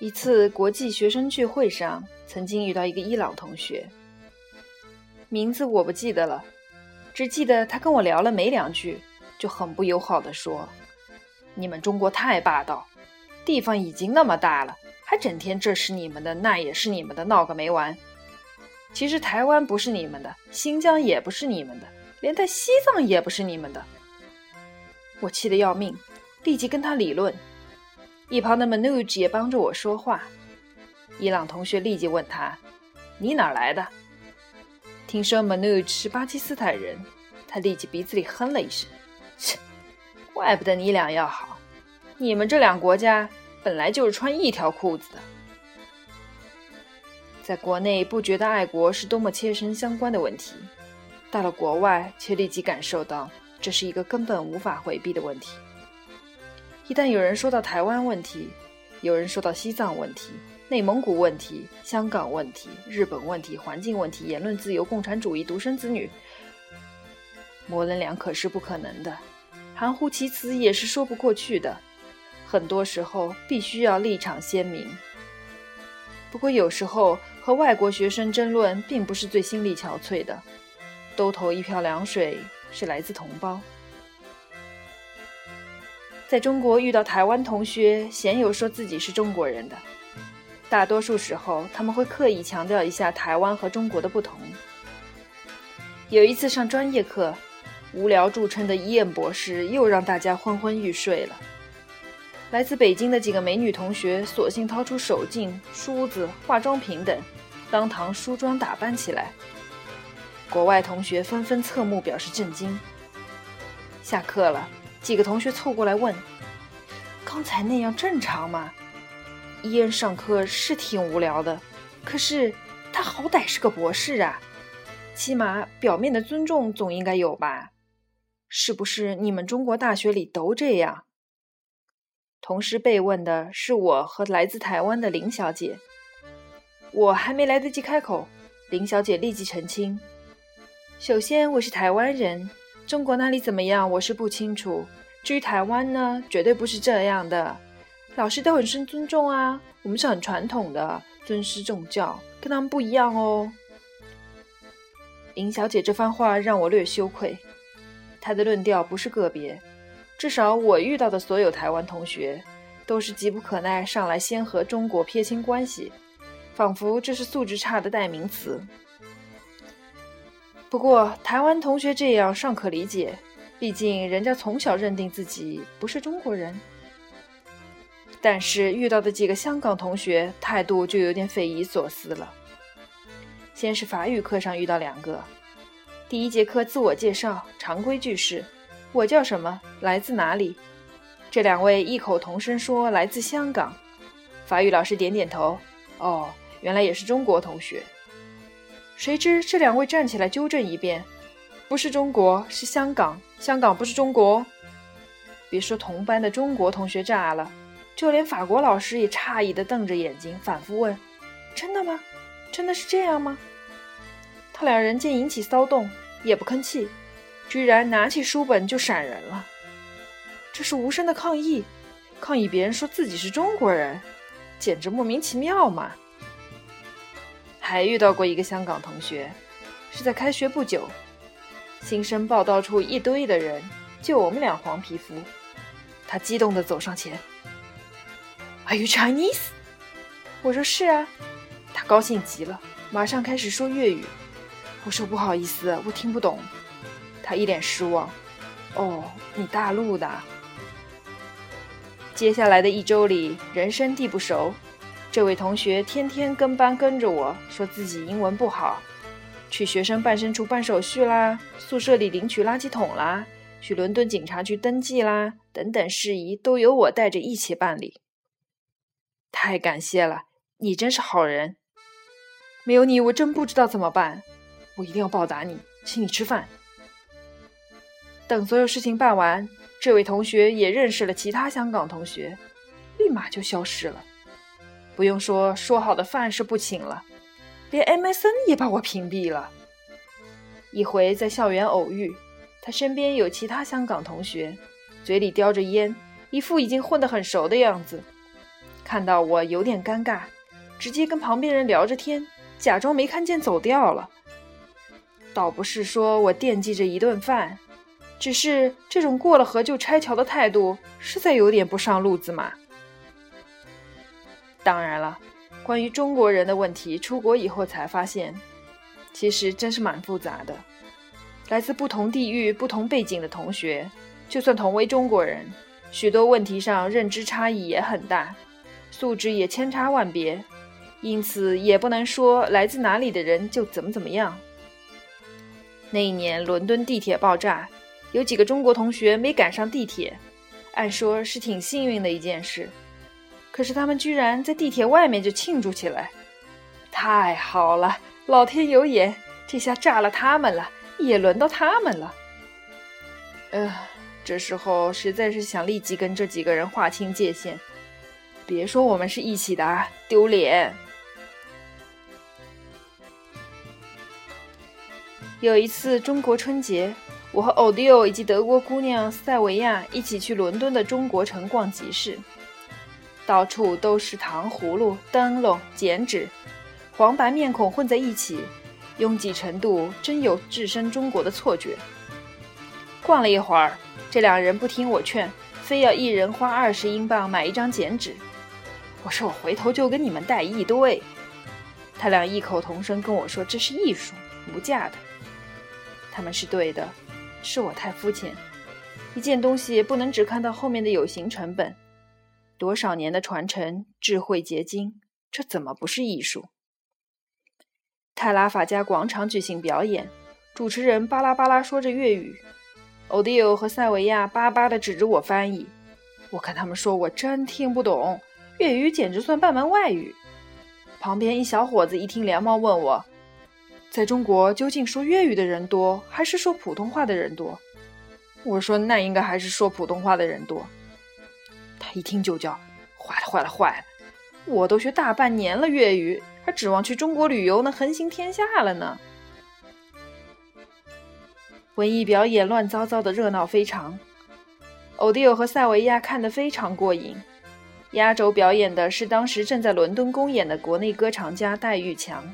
一次国际学生聚会上，曾经遇到一个伊朗同学，名字我不记得了，只记得他跟我聊了没两句，就很不友好的说：“你们中国太霸道，地方已经那么大了，还整天这是你们的，那也是你们的，闹个没完。其实台湾不是你们的，新疆也不是你们的，连带西藏也不是你们的。”我气得要命，立即跟他理论。一旁的 Manuj 也帮着我说话。伊朗同学立即问他：“你哪来的？”听说 Manuj 是巴基斯坦人，他立即鼻子里哼了一声：“切，怪不得你俩要好。你们这两国家本来就是穿一条裤子的。”在国内不觉得爱国是多么切身相关的问题，到了国外却立即感受到这是一个根本无法回避的问题。一旦有人说到台湾问题，有人说到西藏问题、内蒙古问题、香港问题、日本问题、环境问题、言论自由、共产主义、独生子女，模棱两可是不可能的，含糊其辞也是说不过去的。很多时候必须要立场鲜明。不过有时候和外国学生争论并不是最心力憔悴的，兜头一瓢凉水是来自同胞。在中国遇到台湾同学，鲜有说自己是中国人的。大多数时候，他们会刻意强调一下台湾和中国的不同。有一次上专业课，无聊著称的伊恩博士又让大家昏昏欲睡了。来自北京的几个美女同学，索性掏出手镜、梳子、化妆品等，当堂梳妆打扮起来。国外同学纷纷侧目表示震惊。下课了。几个同学凑过来问：“刚才那样正常吗？”伊恩上课是挺无聊的，可是他好歹是个博士啊，起码表面的尊重总应该有吧？是不是你们中国大学里都这样？同时被问的是我和来自台湾的林小姐。我还没来得及开口，林小姐立即澄清：“首先，我是台湾人。”中国那里怎么样？我是不清楚。至于台湾呢，绝对不是这样的。老师都很深尊重啊，我们是很传统的，尊师重教，跟他们不一样哦。林小姐这番话让我略羞愧。她的论调不是个别，至少我遇到的所有台湾同学，都是急不可耐上来先和中国撇清关系，仿佛这是素质差的代名词。不过，台湾同学这样尚可理解，毕竟人家从小认定自己不是中国人。但是遇到的几个香港同学态度就有点匪夷所思了。先是法语课上遇到两个，第一节课自我介绍，常规句式：“我叫什么，来自哪里。”这两位异口同声说来自香港。法语老师点点头：“哦，原来也是中国同学。”谁知这两位站起来纠正一遍：“不是中国，是香港。香港不是中国。”别说同班的中国同学炸了，就连法国老师也诧异地瞪着眼睛，反复问：“真的吗？真的是这样吗？”他两人见引起骚动，也不吭气，居然拿起书本就闪人了。这是无声的抗议，抗议别人说自己是中国人，简直莫名其妙嘛！还遇到过一个香港同学，是在开学不久，新生报道处一堆的人，就我们俩黄皮肤。他激动地走上前，Are you Chinese？我说是啊。他高兴极了，马上开始说粤语。我说不好意思，我听不懂。他一脸失望。哦，你大陆的。接下来的一周里，人生地不熟。这位同学天天跟班跟着我，说自己英文不好，去学生办事处办手续啦，宿舍里领取垃圾桶啦，去伦敦警察局登记啦，等等事宜都由我带着一起办理。太感谢了，你真是好人。没有你，我真不知道怎么办。我一定要报答你，请你吃饭。等所有事情办完，这位同学也认识了其他香港同学，立马就消失了。不用说，说好的饭是不请了，连 MSN 也把我屏蔽了。一回在校园偶遇，他身边有其他香港同学，嘴里叼着烟，一副已经混得很熟的样子。看到我有点尴尬，直接跟旁边人聊着天，假装没看见走掉了。倒不是说我惦记着一顿饭，只是这种过了河就拆桥的态度，实在有点不上路子嘛。当然了，关于中国人的问题，出国以后才发现，其实真是蛮复杂的。来自不同地域、不同背景的同学，就算同为中国人，许多问题上认知差异也很大，素质也千差万别，因此也不能说来自哪里的人就怎么怎么样。那一年伦敦地铁爆炸，有几个中国同学没赶上地铁，按说是挺幸运的一件事，可是他们居然在地铁外面就庆祝起来，太好了，老天有眼，这下炸了他们了。也轮到他们了。呃，这时候实在是想立即跟这几个人划清界限，别说我们是一起的，丢脸。有一次中国春节，我和欧迪欧以及德国姑娘塞维亚一起去伦敦的中国城逛集市，到处都是糖葫芦、灯笼、剪纸，黄白面孔混在一起。拥挤程度真有置身中国的错觉。逛了一会儿，这两人不听我劝，非要一人花二十英镑买一张剪纸。我说我回头就跟你们带一堆。他俩异口同声跟我说这是艺术，无价的。他们是对的，是我太肤浅。一件东西不能只看到后面的有形成本，多少年的传承、智慧结晶，这怎么不是艺术？泰拉法加广场举行表演，主持人巴拉巴拉说着粤语，欧迪欧和塞维亚巴巴的指着我翻译。我看他们说我真听不懂粤语，简直算半门外语。旁边一小伙子一听，连忙问我，在中国究竟说粤语的人多，还是说普通话的人多？我说那应该还是说普通话的人多。一听就叫坏了坏了坏了，我都学大半年了粤语。还指望去中国旅游能横行天下了呢？文艺表演乱糟糟的，热闹非常。欧迪欧和塞维亚看得非常过瘾。压轴表演的是当时正在伦敦公演的国内歌唱家戴玉强。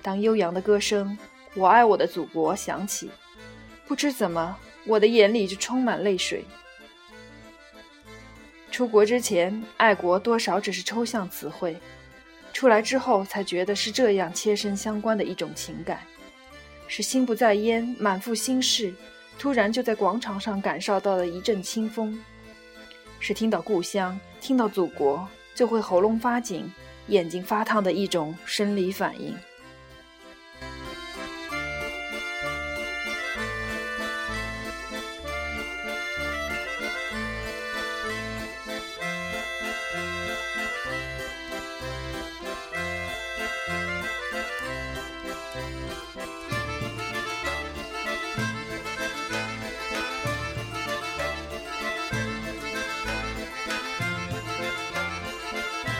当悠扬的歌声“我爱我的祖国”响起，不知怎么，我的眼里就充满泪水。出国之前，爱国多少只是抽象词汇。出来之后才觉得是这样切身相关的一种情感，是心不在焉、满腹心事，突然就在广场上感受到了一阵清风，是听到故乡、听到祖国就会喉咙发紧、眼睛发烫的一种生理反应。